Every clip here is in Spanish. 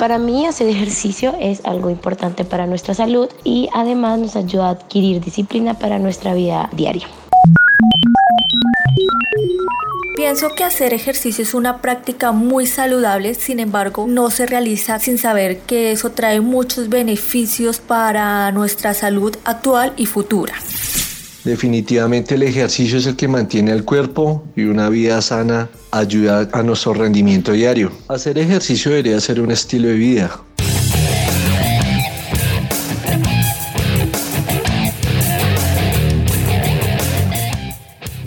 Para mí hacer ejercicio es algo importante para nuestra salud y además nos ayuda a adquirir disciplina para nuestra vida diaria. Pienso que hacer ejercicio es una práctica muy saludable, sin embargo no se realiza sin saber que eso trae muchos beneficios para nuestra salud actual y futura. Definitivamente el ejercicio es el que mantiene el cuerpo y una vida sana ayuda a nuestro rendimiento diario. Hacer ejercicio debería ser un estilo de vida,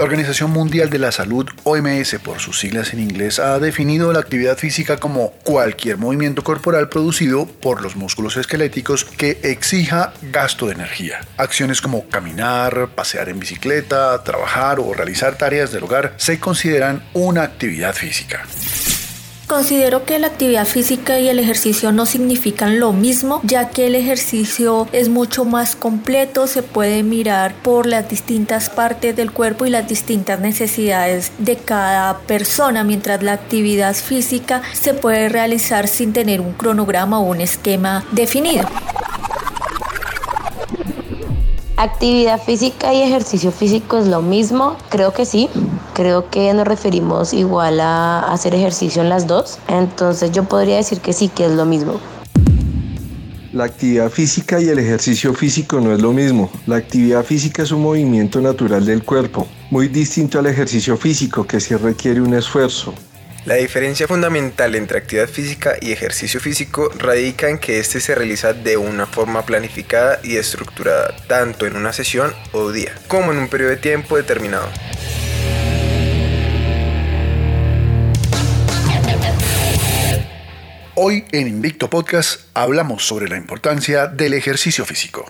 La Organización Mundial de la Salud, OMS por sus siglas en inglés, ha definido la actividad física como cualquier movimiento corporal producido por los músculos esqueléticos que exija gasto de energía. Acciones como caminar, pasear en bicicleta, trabajar o realizar tareas del hogar se consideran una actividad física. Considero que la actividad física y el ejercicio no significan lo mismo, ya que el ejercicio es mucho más completo, se puede mirar por las distintas partes del cuerpo y las distintas necesidades de cada persona, mientras la actividad física se puede realizar sin tener un cronograma o un esquema definido. ¿Actividad física y ejercicio físico es lo mismo? Creo que sí. Creo que nos referimos igual a hacer ejercicio en las dos. Entonces yo podría decir que sí, que es lo mismo. La actividad física y el ejercicio físico no es lo mismo. La actividad física es un movimiento natural del cuerpo, muy distinto al ejercicio físico que sí requiere un esfuerzo. La diferencia fundamental entre actividad física y ejercicio físico radica en que este se realiza de una forma planificada y estructurada, tanto en una sesión o día, como en un periodo de tiempo determinado. Hoy en Invicto Podcast hablamos sobre la importancia del ejercicio físico.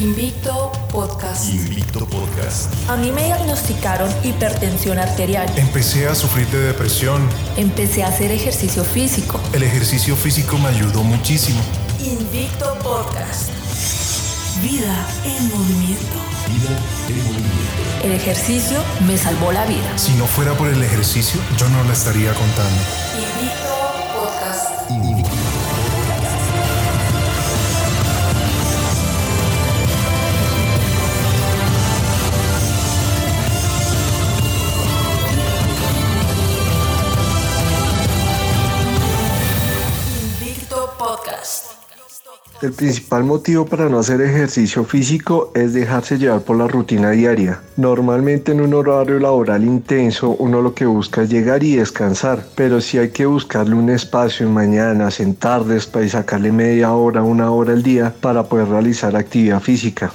Invicto Podcast. Invicto Podcast. A mí me diagnosticaron hipertensión arterial. Empecé a sufrir de depresión. Empecé a hacer ejercicio físico. El ejercicio físico me ayudó muchísimo. Invicto Podcast. Vida en movimiento. Vida en movimiento. El ejercicio me salvó la vida. Si no fuera por el ejercicio, yo no la estaría contando. El principal motivo para no hacer ejercicio físico es dejarse llevar por la rutina diaria. Normalmente en un horario laboral intenso uno lo que busca es llegar y descansar, pero sí hay que buscarle un espacio en mañanas, en tardes, para sacarle media hora, una hora al día para poder realizar actividad física.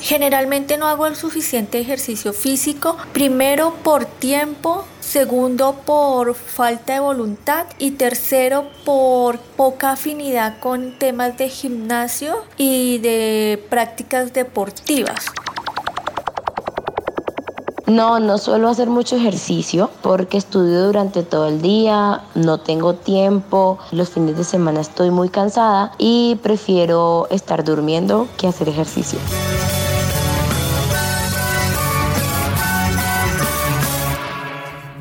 Generalmente no hago el suficiente ejercicio físico, primero por tiempo, segundo por falta de voluntad y tercero por poca afinidad con temas de gimnasio y de prácticas deportivas. No, no suelo hacer mucho ejercicio porque estudio durante todo el día, no tengo tiempo, los fines de semana estoy muy cansada y prefiero estar durmiendo que hacer ejercicio.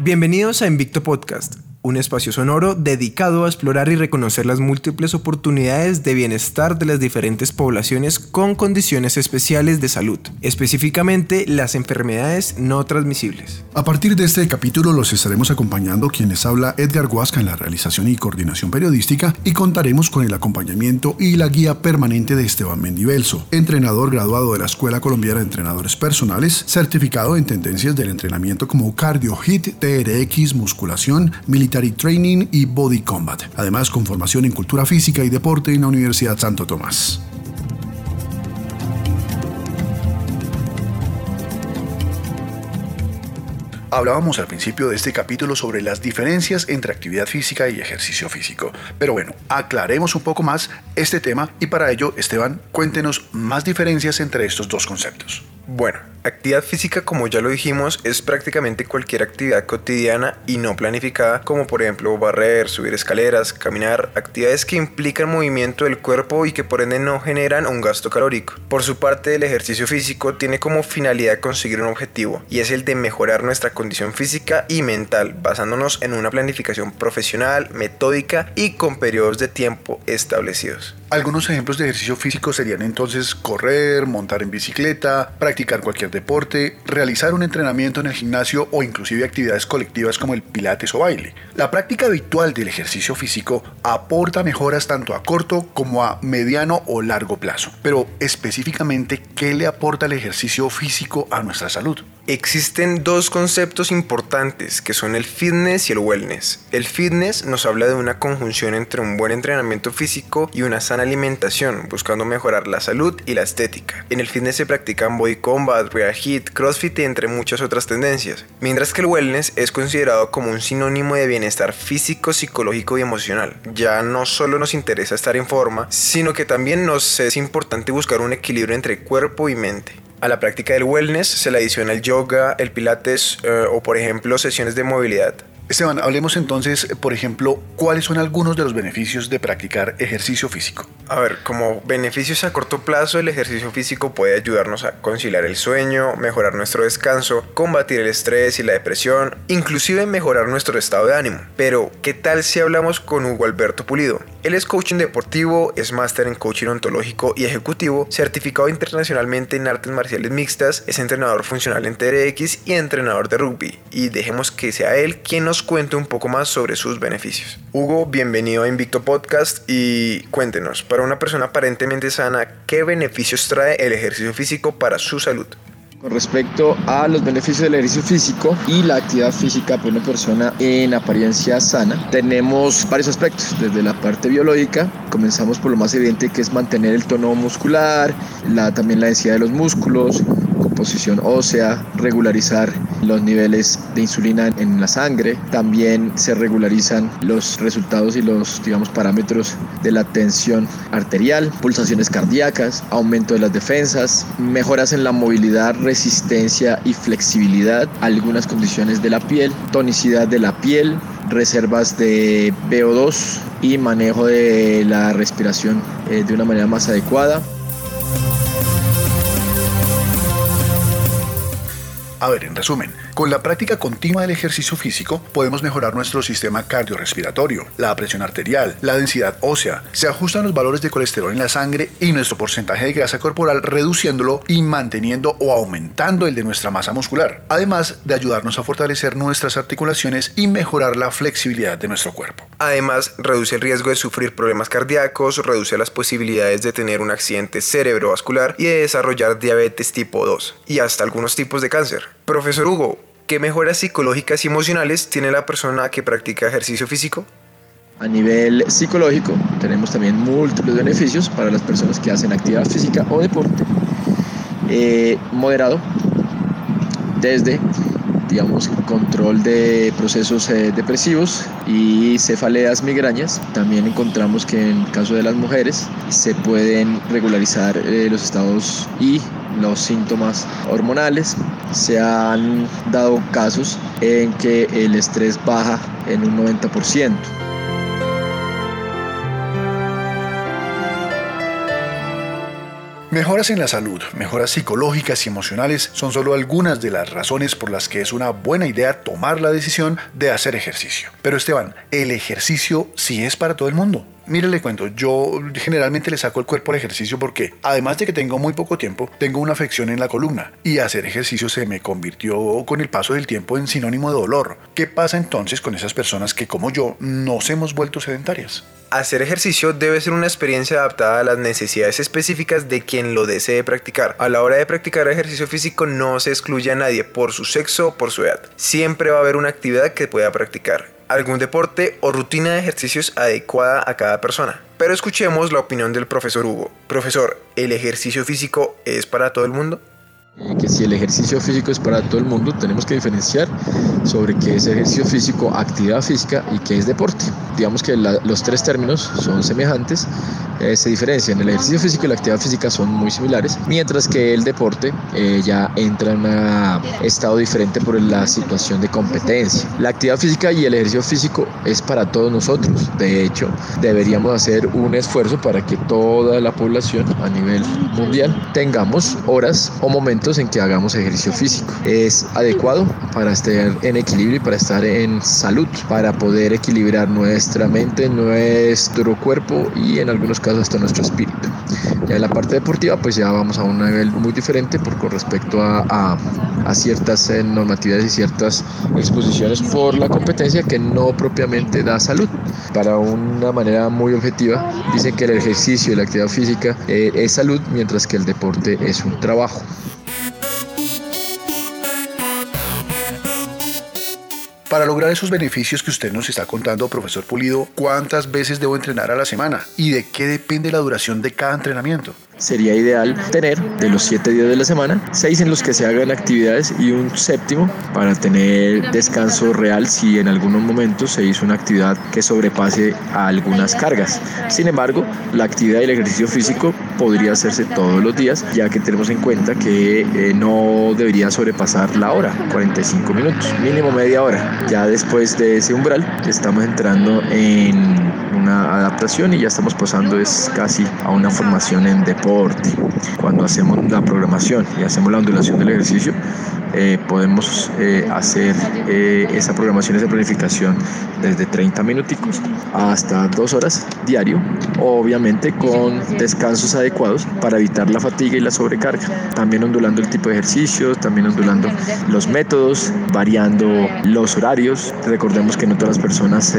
Bienvenidos a Invicto Podcast, un espacio sonoro dedicado a explorar y reconocer las múltiples oportunidades de bienestar de las diferentes poblaciones con condiciones especiales de salud, específicamente las enfermedades no transmisibles. A partir de este capítulo los estaremos acompañando quienes habla Edgar Huasca en la realización y coordinación periodística y contaremos con el acompañamiento y la guía permanente de Esteban Mendibelso, entrenador graduado de la Escuela Colombiana de Entrenadores Personales, certificado en tendencias del entrenamiento como cardio, HIT, TRX, musculación, military training y body combat, además con formación en cultura física y deporte en la Universidad Santo Tomás. Hablábamos al principio de este capítulo sobre las diferencias entre actividad física y ejercicio físico. Pero bueno, aclaremos un poco más este tema y para ello, Esteban, cuéntenos más diferencias entre estos dos conceptos. Bueno, actividad física, como ya lo dijimos, es prácticamente cualquier actividad cotidiana y no planificada, como por ejemplo barrer, subir escaleras, caminar, actividades que implican movimiento del cuerpo y que por ende no generan un gasto calórico. Por su parte, el ejercicio físico tiene como finalidad conseguir un objetivo, y es el de mejorar nuestra condición física y mental, basándonos en una planificación profesional, metódica y con periodos de tiempo establecidos. Algunos ejemplos de ejercicio físico serían entonces correr, montar en bicicleta, practicar cualquier deporte, realizar un entrenamiento en el gimnasio o inclusive actividades colectivas como el pilates o baile. La práctica habitual del ejercicio físico aporta mejoras tanto a corto como a mediano o largo plazo. Pero específicamente, ¿qué le aporta el ejercicio físico a nuestra salud? Existen dos conceptos importantes que son el fitness y el wellness. El fitness nos habla de una conjunción entre un buen entrenamiento físico y una sana alimentación, buscando mejorar la salud y la estética. En el fitness se practican body combat, real hit, crossfit y entre muchas otras tendencias. Mientras que el wellness es considerado como un sinónimo de bienestar físico, psicológico y emocional. Ya no solo nos interesa estar en forma, sino que también nos es importante buscar un equilibrio entre cuerpo y mente. A la práctica del wellness se le adiciona el yoga, el pilates eh, o por ejemplo sesiones de movilidad. Esteban, hablemos entonces, por ejemplo, cuáles son algunos de los beneficios de practicar ejercicio físico. A ver, como beneficios a corto plazo, el ejercicio físico puede ayudarnos a conciliar el sueño, mejorar nuestro descanso, combatir el estrés y la depresión, inclusive mejorar nuestro estado de ánimo. Pero, ¿qué tal si hablamos con Hugo Alberto Pulido? Él es coaching deportivo, es máster en coaching ontológico y ejecutivo, certificado internacionalmente en artes marciales mixtas, es entrenador funcional en TRX y entrenador de rugby. Y dejemos que sea él quien nos cuente un poco más sobre sus beneficios. Hugo, bienvenido a Invicto Podcast y cuéntenos, para una persona aparentemente sana, ¿qué beneficios trae el ejercicio físico para su salud? Con respecto a los beneficios del ejercicio físico y la actividad física para una persona en apariencia sana, tenemos varios aspectos. Desde la parte biológica, comenzamos por lo más evidente que es mantener el tono muscular, la, también la densidad de los músculos, composición ósea, regularizar los niveles de insulina en la sangre, también se regularizan los resultados y los digamos parámetros de la tensión arterial, pulsaciones cardíacas, aumento de las defensas, mejoras en la movilidad, resistencia y flexibilidad, algunas condiciones de la piel, tonicidad de la piel, reservas de VO2 y manejo de la respiración eh, de una manera más adecuada. A ver, en resumen, con la práctica continua del ejercicio físico podemos mejorar nuestro sistema cardiorrespiratorio, la presión arterial, la densidad ósea, se ajustan los valores de colesterol en la sangre y nuestro porcentaje de grasa corporal reduciéndolo y manteniendo o aumentando el de nuestra masa muscular, además de ayudarnos a fortalecer nuestras articulaciones y mejorar la flexibilidad de nuestro cuerpo. Además, reduce el riesgo de sufrir problemas cardíacos, reduce las posibilidades de tener un accidente cerebrovascular y de desarrollar diabetes tipo 2 y hasta algunos tipos de cáncer. Profesor Hugo, ¿qué mejoras psicológicas y emocionales tiene la persona que practica ejercicio físico? A nivel psicológico tenemos también múltiples beneficios para las personas que hacen actividad física o deporte eh, moderado desde digamos control de procesos eh, depresivos y cefaleas migrañas también encontramos que en el caso de las mujeres se pueden regularizar eh, los estados y los síntomas hormonales. Se han dado casos en que el estrés baja en un 90%. Mejoras en la salud, mejoras psicológicas y emocionales son solo algunas de las razones por las que es una buena idea tomar la decisión de hacer ejercicio. Pero Esteban, ¿el ejercicio sí es para todo el mundo? Mire, cuento, yo generalmente le saco el cuerpo al ejercicio porque, además de que tengo muy poco tiempo, tengo una afección en la columna y hacer ejercicio se me convirtió con el paso del tiempo en sinónimo de dolor. ¿Qué pasa entonces con esas personas que, como yo, nos hemos vuelto sedentarias? Hacer ejercicio debe ser una experiencia adaptada a las necesidades específicas de quien lo desee practicar. A la hora de practicar ejercicio físico no se excluye a nadie por su sexo o por su edad. Siempre va a haber una actividad que pueda practicar algún deporte o rutina de ejercicios adecuada a cada persona. Pero escuchemos la opinión del profesor Hugo. Profesor, ¿el ejercicio físico es para todo el mundo? Que si el ejercicio físico es para todo el mundo, tenemos que diferenciar sobre qué es ejercicio físico, actividad física y qué es deporte. Digamos que los tres términos son semejantes, eh, se diferencian. El ejercicio físico y la actividad física son muy similares, mientras que el deporte eh, ya entra en un estado diferente por la situación de competencia. La actividad física y el ejercicio físico es para todos nosotros. De hecho, deberíamos hacer un esfuerzo para que toda la población a nivel mundial tengamos horas o momentos en que hagamos ejercicio físico. Es adecuado para estar en equilibrio y para estar en salud, para poder equilibrar nuestra mente, nuestro cuerpo y en algunos casos hasta nuestro espíritu. Ya en la parte deportiva pues ya vamos a un nivel muy diferente por con respecto a, a, ciertas eh, normatividades y ciertas exposiciones por la competencia que no propiamente da salud. Para una manera muy objetiva, dicen que el ejercicio y la actividad física eh, es salud, mientras que el deporte es un trabajo. Para lograr esos beneficios que usted nos está contando, profesor Pulido, ¿cuántas veces debo entrenar a la semana? ¿Y de qué depende la duración de cada entrenamiento? Sería ideal tener de los siete días de la semana, seis en los que se hagan actividades y un séptimo para tener descanso real si en algunos momentos se hizo una actividad que sobrepase a algunas cargas. Sin embargo, la actividad y el ejercicio físico podría hacerse todos los días, ya que tenemos en cuenta que eh, no debería sobrepasar la hora, 45 minutos, mínimo media hora. Ya después de ese umbral estamos entrando en una y ya estamos pasando es casi a una formación en deporte. Cuando hacemos la programación y hacemos la ondulación del ejercicio, eh, podemos eh, hacer eh, esa programación, esa planificación desde 30 minuticos hasta 2 horas diario, obviamente con descansos adecuados para evitar la fatiga y la sobrecarga. También ondulando el tipo de ejercicios, también ondulando los métodos, variando los horarios. Recordemos que no todas las personas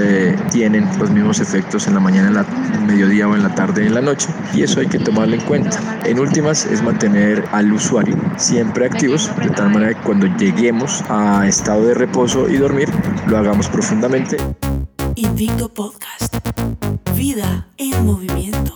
tienen los mismos efectos en la mañana, en la mediodía o en la tarde, en la noche, y eso hay que tomarlo en cuenta. En últimas es mantener al usuario siempre activos, de tal manera que cuando lleguemos a estado de reposo y dormir, lo hagamos profundamente. Invicto Podcast. Vida en movimiento.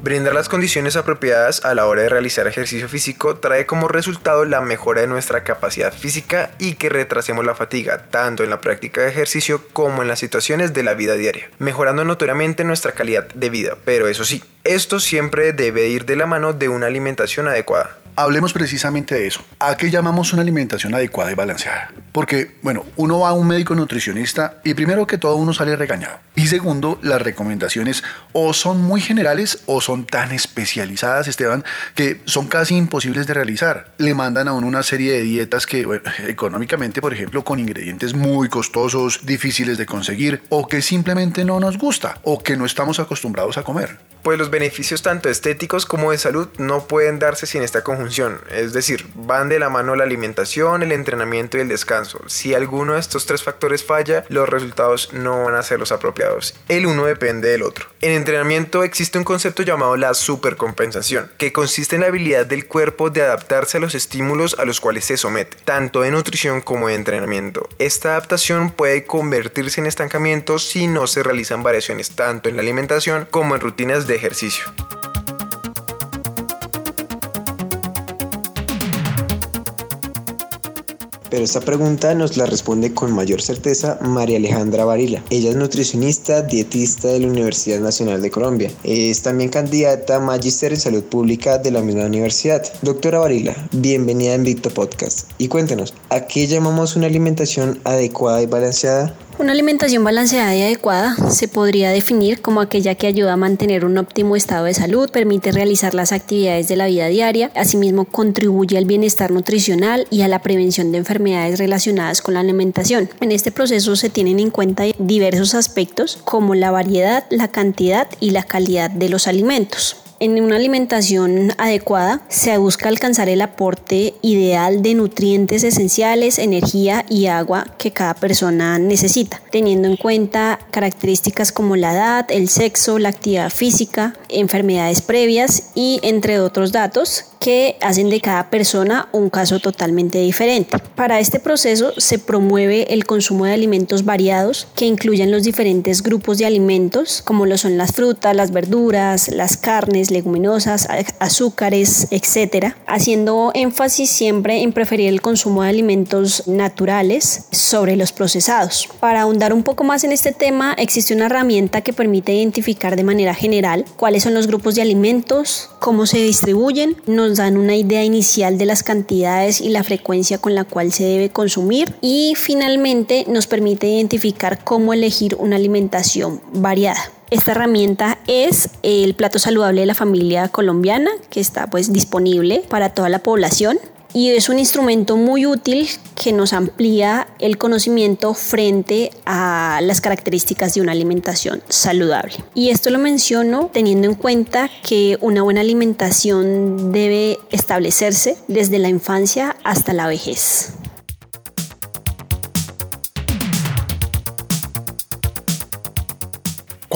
Brindar las condiciones apropiadas a la hora de realizar ejercicio físico trae como resultado la mejora de nuestra capacidad física y que retrasemos la fatiga, tanto en la práctica de ejercicio como en las situaciones de la vida diaria, mejorando notoriamente nuestra calidad de vida. Pero eso sí, esto siempre debe ir de la mano de una alimentación adecuada. Hablemos precisamente de eso. ¿A qué llamamos una alimentación adecuada y balanceada? Porque, bueno, uno va a un médico nutricionista y primero que todo uno sale regañado. Y segundo, las recomendaciones o son muy generales o son tan especializadas, Esteban, que son casi imposibles de realizar. Le mandan a uno una serie de dietas que, económicamente, por ejemplo, con ingredientes muy costosos, difíciles de conseguir, o que simplemente no nos gusta, o que no estamos acostumbrados a comer pues los beneficios tanto estéticos como de salud no pueden darse sin esta conjunción, es decir, van de la mano la alimentación, el entrenamiento y el descanso. Si alguno de estos tres factores falla, los resultados no van a ser los apropiados. El uno depende del otro. En entrenamiento existe un concepto llamado la supercompensación, que consiste en la habilidad del cuerpo de adaptarse a los estímulos a los cuales se somete, tanto en nutrición como en entrenamiento. Esta adaptación puede convertirse en estancamiento si no se realizan variaciones tanto en la alimentación como en rutinas de ejercicio. Pero esta pregunta nos la responde con mayor certeza María Alejandra Varila. Ella es nutricionista, dietista de la Universidad Nacional de Colombia. Es también candidata a Magister en Salud Pública de la misma universidad. Doctora Varila, bienvenida a Invicto Podcast. Y cuéntenos, ¿a qué llamamos una alimentación adecuada y balanceada? Una alimentación balanceada y adecuada se podría definir como aquella que ayuda a mantener un óptimo estado de salud, permite realizar las actividades de la vida diaria, asimismo contribuye al bienestar nutricional y a la prevención de enfermedades relacionadas con la alimentación. En este proceso se tienen en cuenta diversos aspectos como la variedad, la cantidad y la calidad de los alimentos. En una alimentación adecuada se busca alcanzar el aporte ideal de nutrientes esenciales, energía y agua que cada persona necesita, teniendo en cuenta características como la edad, el sexo, la actividad física, enfermedades previas y entre otros datos que hacen de cada persona un caso totalmente diferente. Para este proceso se promueve el consumo de alimentos variados que incluyen los diferentes grupos de alimentos como lo son las frutas, las verduras, las carnes, leguminosas, azúcares, etc., haciendo énfasis siempre en preferir el consumo de alimentos naturales sobre los procesados. Para ahondar un poco más en este tema, existe una herramienta que permite identificar de manera general cuáles son los grupos de alimentos, cómo se distribuyen, nos dan una idea inicial de las cantidades y la frecuencia con la cual se debe consumir y finalmente nos permite identificar cómo elegir una alimentación variada. Esta herramienta es el plato saludable de la familia colombiana que está pues disponible para toda la población y es un instrumento muy útil que nos amplía el conocimiento frente a las características de una alimentación saludable. Y esto lo menciono teniendo en cuenta que una buena alimentación debe establecerse desde la infancia hasta la vejez.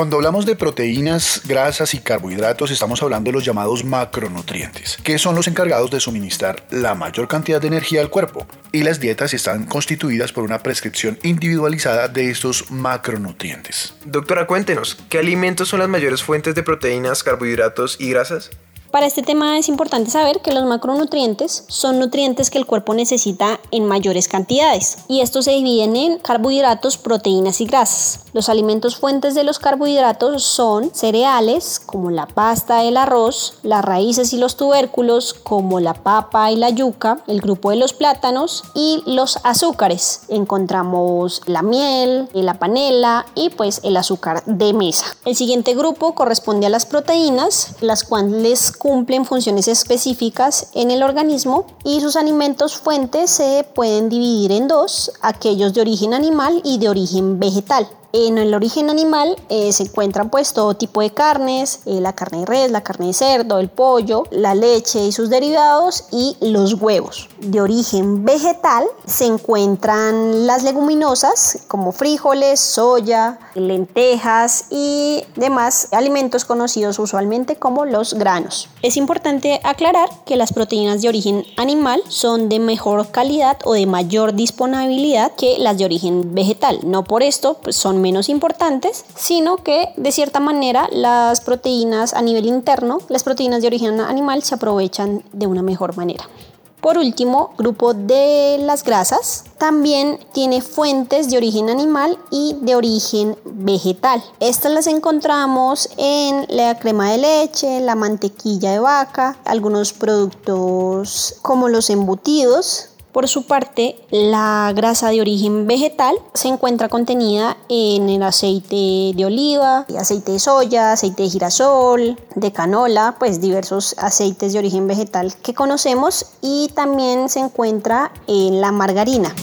Cuando hablamos de proteínas, grasas y carbohidratos, estamos hablando de los llamados macronutrientes, que son los encargados de suministrar la mayor cantidad de energía al cuerpo. Y las dietas están constituidas por una prescripción individualizada de estos macronutrientes. Doctora, cuéntenos, ¿qué alimentos son las mayores fuentes de proteínas, carbohidratos y grasas? Para este tema es importante saber que los macronutrientes son nutrientes que el cuerpo necesita en mayores cantidades y estos se dividen en carbohidratos, proteínas y grasas. Los alimentos fuentes de los carbohidratos son cereales como la pasta, el arroz, las raíces y los tubérculos como la papa y la yuca, el grupo de los plátanos y los azúcares. Encontramos la miel, la panela y pues el azúcar de mesa. El siguiente grupo corresponde a las proteínas, las cuales cumplen funciones específicas en el organismo y sus alimentos fuentes se pueden dividir en dos, aquellos de origen animal y de origen vegetal. En el origen animal eh, se encuentran pues todo tipo de carnes, eh, la carne de res, la carne de cerdo, el pollo, la leche y sus derivados y los huevos. De origen vegetal se encuentran las leguminosas como frijoles, soya, lentejas y demás alimentos conocidos usualmente como los granos. Es importante aclarar que las proteínas de origen animal son de mejor calidad o de mayor disponibilidad que las de origen vegetal. No por esto pues, son menos importantes, sino que de cierta manera las proteínas a nivel interno, las proteínas de origen animal se aprovechan de una mejor manera. Por último, grupo de las grasas también tiene fuentes de origen animal y de origen vegetal. Estas las encontramos en la crema de leche, la mantequilla de vaca, algunos productos como los embutidos, por su parte, la grasa de origen vegetal se encuentra contenida en el aceite de oliva, aceite de soya, aceite de girasol, de canola, pues diversos aceites de origen vegetal que conocemos y también se encuentra en la margarina.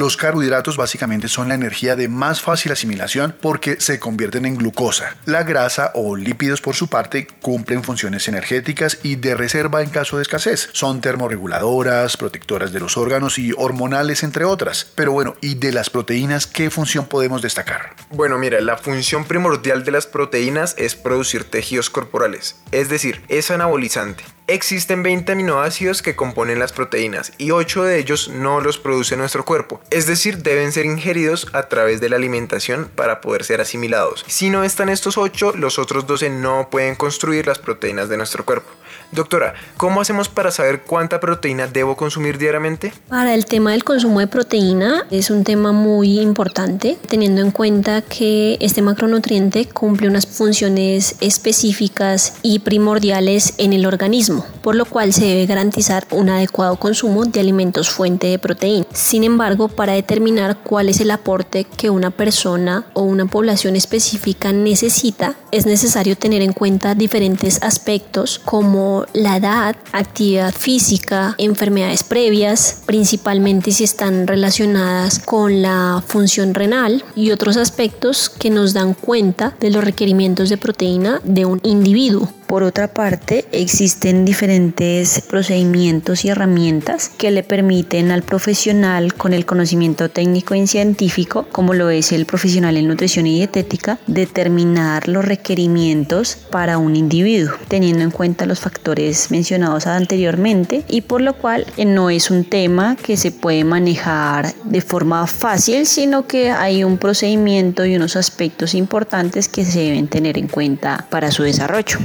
Los carbohidratos básicamente son la energía de más fácil asimilación porque se convierten en glucosa. La grasa o lípidos por su parte cumplen funciones energéticas y de reserva en caso de escasez. Son termorreguladoras, protectoras de los órganos y hormonales entre otras. Pero bueno, ¿y de las proteínas qué función podemos destacar? Bueno, mira, la función primordial de las proteínas es producir tejidos corporales, es decir, es anabolizante. Existen 20 aminoácidos que componen las proteínas y 8 de ellos no los produce nuestro cuerpo, es decir, deben ser ingeridos a través de la alimentación para poder ser asimilados. Si no están estos 8, los otros 12 no pueden construir las proteínas de nuestro cuerpo. Doctora, ¿cómo hacemos para saber cuánta proteína debo consumir diariamente? Para el tema del consumo de proteína es un tema muy importante, teniendo en cuenta que este macronutriente cumple unas funciones específicas y primordiales en el organismo, por lo cual se debe garantizar un adecuado consumo de alimentos fuente de proteína. Sin embargo, para determinar cuál es el aporte que una persona o una población específica necesita, es necesario tener en cuenta diferentes aspectos como la edad, actividad física, enfermedades previas, principalmente si están relacionadas con la función renal y otros aspectos que nos dan cuenta de los requerimientos de proteína de un individuo. Por otra parte, existen diferentes procedimientos y herramientas que le permiten al profesional con el conocimiento técnico y científico, como lo es el profesional en nutrición y dietética, determinar los requerimientos para un individuo, teniendo en cuenta los factores mencionados anteriormente y por lo cual eh, no es un tema que se puede manejar de forma fácil, sino que hay un procedimiento y unos aspectos importantes que se deben tener en cuenta para su desarrollo.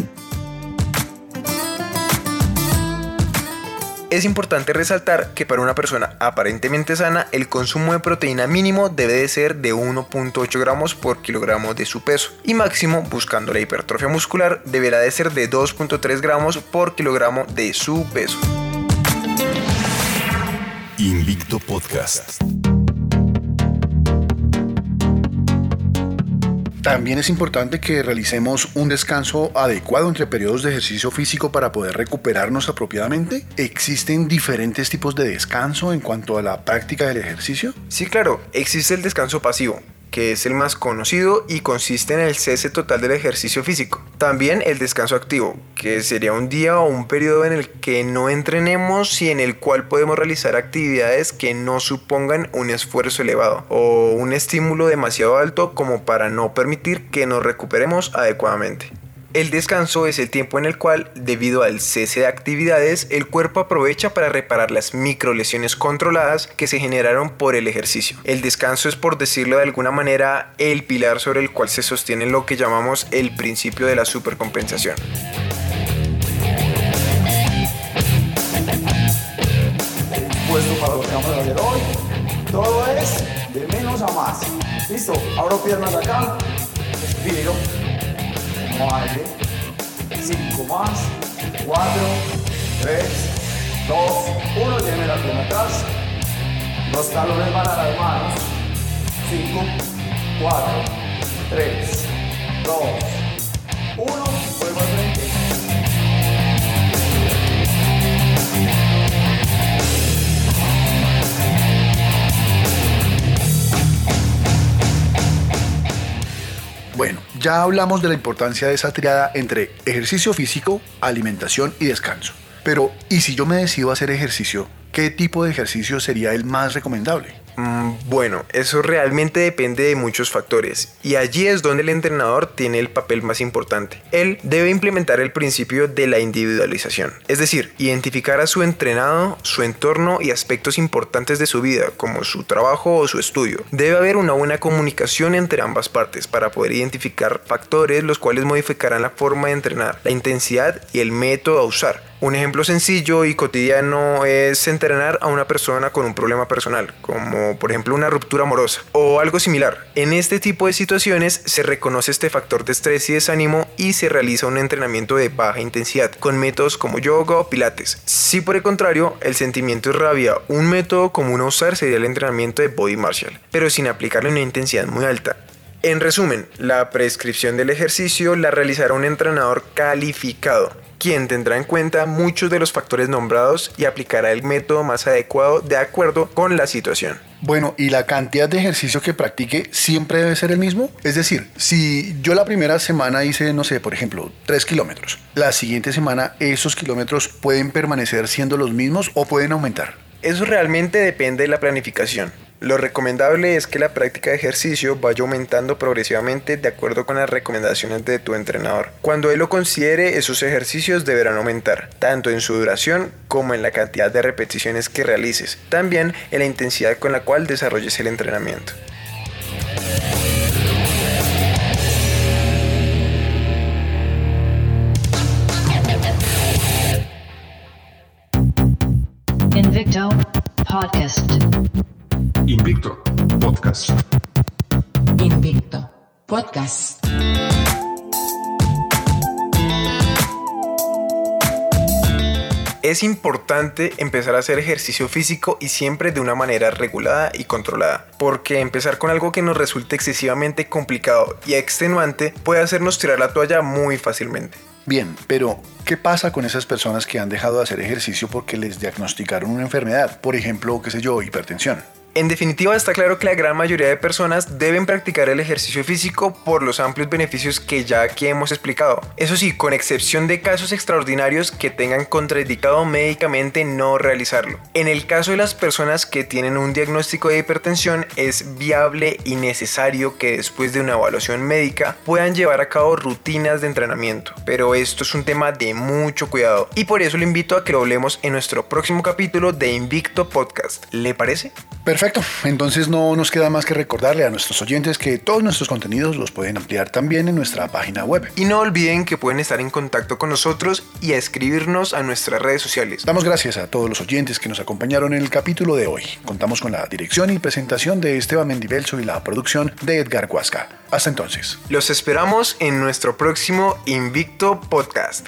Es importante resaltar que para una persona aparentemente sana, el consumo de proteína mínimo debe de ser de 1.8 gramos por kilogramo de su peso y máximo, buscando la hipertrofia muscular, deberá de ser de 2.3 gramos por kilogramo de su peso. Invicto Podcast. También es importante que realicemos un descanso adecuado entre periodos de ejercicio físico para poder recuperarnos apropiadamente. ¿Existen diferentes tipos de descanso en cuanto a la práctica del ejercicio? Sí, claro, existe el descanso pasivo, que es el más conocido y consiste en el cese total del ejercicio físico. También el descanso activo, que sería un día o un periodo en el que no entrenemos y en el cual podemos realizar actividades que no supongan un esfuerzo elevado o un estímulo demasiado alto como para no permitir que nos recuperemos adecuadamente. El descanso es el tiempo en el cual, debido al cese de actividades, el cuerpo aprovecha para reparar las microlesiones controladas que se generaron por el ejercicio. El descanso es, por decirlo de alguna manera, el pilar sobre el cual se sostiene lo que llamamos el principio de la supercompensación. Puesto para lo que vamos a hacer hoy, todo es de menos a más. Listo, abro piernas acá, respiro aire, 5 más, 4, 3, 2, 1, lleve la pierna atrás, los talones van las manos, 5, 4, 3, 2, ya hablamos de la importancia de esa triada entre ejercicio físico, alimentación y descanso. Pero, ¿y si yo me decido hacer ejercicio? ¿Qué tipo de ejercicio sería el más recomendable? Mm, bueno, eso realmente depende de muchos factores y allí es donde el entrenador tiene el papel más importante. Él debe implementar el principio de la individualización, es decir, identificar a su entrenado, su entorno y aspectos importantes de su vida, como su trabajo o su estudio. Debe haber una buena comunicación entre ambas partes para poder identificar factores los cuales modificarán la forma de entrenar, la intensidad y el método a usar. Un ejemplo sencillo y cotidiano es entrenar a una persona con un problema personal, como por ejemplo una ruptura amorosa o algo similar. En este tipo de situaciones se reconoce este factor de estrés y desánimo y se realiza un entrenamiento de baja intensidad con métodos como yoga o pilates. Si por el contrario el sentimiento es rabia, un método común a usar sería el entrenamiento de body martial, pero sin aplicarle una intensidad muy alta. En resumen, la prescripción del ejercicio la realizará un entrenador calificado quien tendrá en cuenta muchos de los factores nombrados y aplicará el método más adecuado de acuerdo con la situación. Bueno, ¿y la cantidad de ejercicio que practique siempre debe ser el mismo? Es decir, si yo la primera semana hice, no sé, por ejemplo, 3 kilómetros, la siguiente semana esos kilómetros pueden permanecer siendo los mismos o pueden aumentar. Eso realmente depende de la planificación. Lo recomendable es que la práctica de ejercicio vaya aumentando progresivamente de acuerdo con las recomendaciones de tu entrenador. Cuando él lo considere, esos ejercicios deberán aumentar, tanto en su duración como en la cantidad de repeticiones que realices, también en la intensidad con la cual desarrolles el entrenamiento. Podcast. Invicto Podcast. Es importante empezar a hacer ejercicio físico y siempre de una manera regulada y controlada, porque empezar con algo que nos resulte excesivamente complicado y extenuante puede hacernos tirar la toalla muy fácilmente. Bien, pero ¿qué pasa con esas personas que han dejado de hacer ejercicio porque les diagnosticaron una enfermedad? Por ejemplo, qué sé yo, hipertensión. En definitiva, está claro que la gran mayoría de personas deben practicar el ejercicio físico por los amplios beneficios que ya aquí hemos explicado. Eso sí, con excepción de casos extraordinarios que tengan contraindicado médicamente no realizarlo. En el caso de las personas que tienen un diagnóstico de hipertensión, es viable y necesario que después de una evaluación médica puedan llevar a cabo rutinas de entrenamiento. Pero esto es un tema de mucho cuidado y por eso le invito a que lo hablemos en nuestro próximo capítulo de Invicto Podcast. ¿Le parece? Perfecto, entonces no nos queda más que recordarle a nuestros oyentes que todos nuestros contenidos los pueden ampliar también en nuestra página web. Y no olviden que pueden estar en contacto con nosotros y a escribirnos a nuestras redes sociales. Damos gracias a todos los oyentes que nos acompañaron en el capítulo de hoy. Contamos con la dirección y presentación de Esteban Mendivelso y la producción de Edgar Huasca. Hasta entonces. Los esperamos en nuestro próximo Invicto Podcast.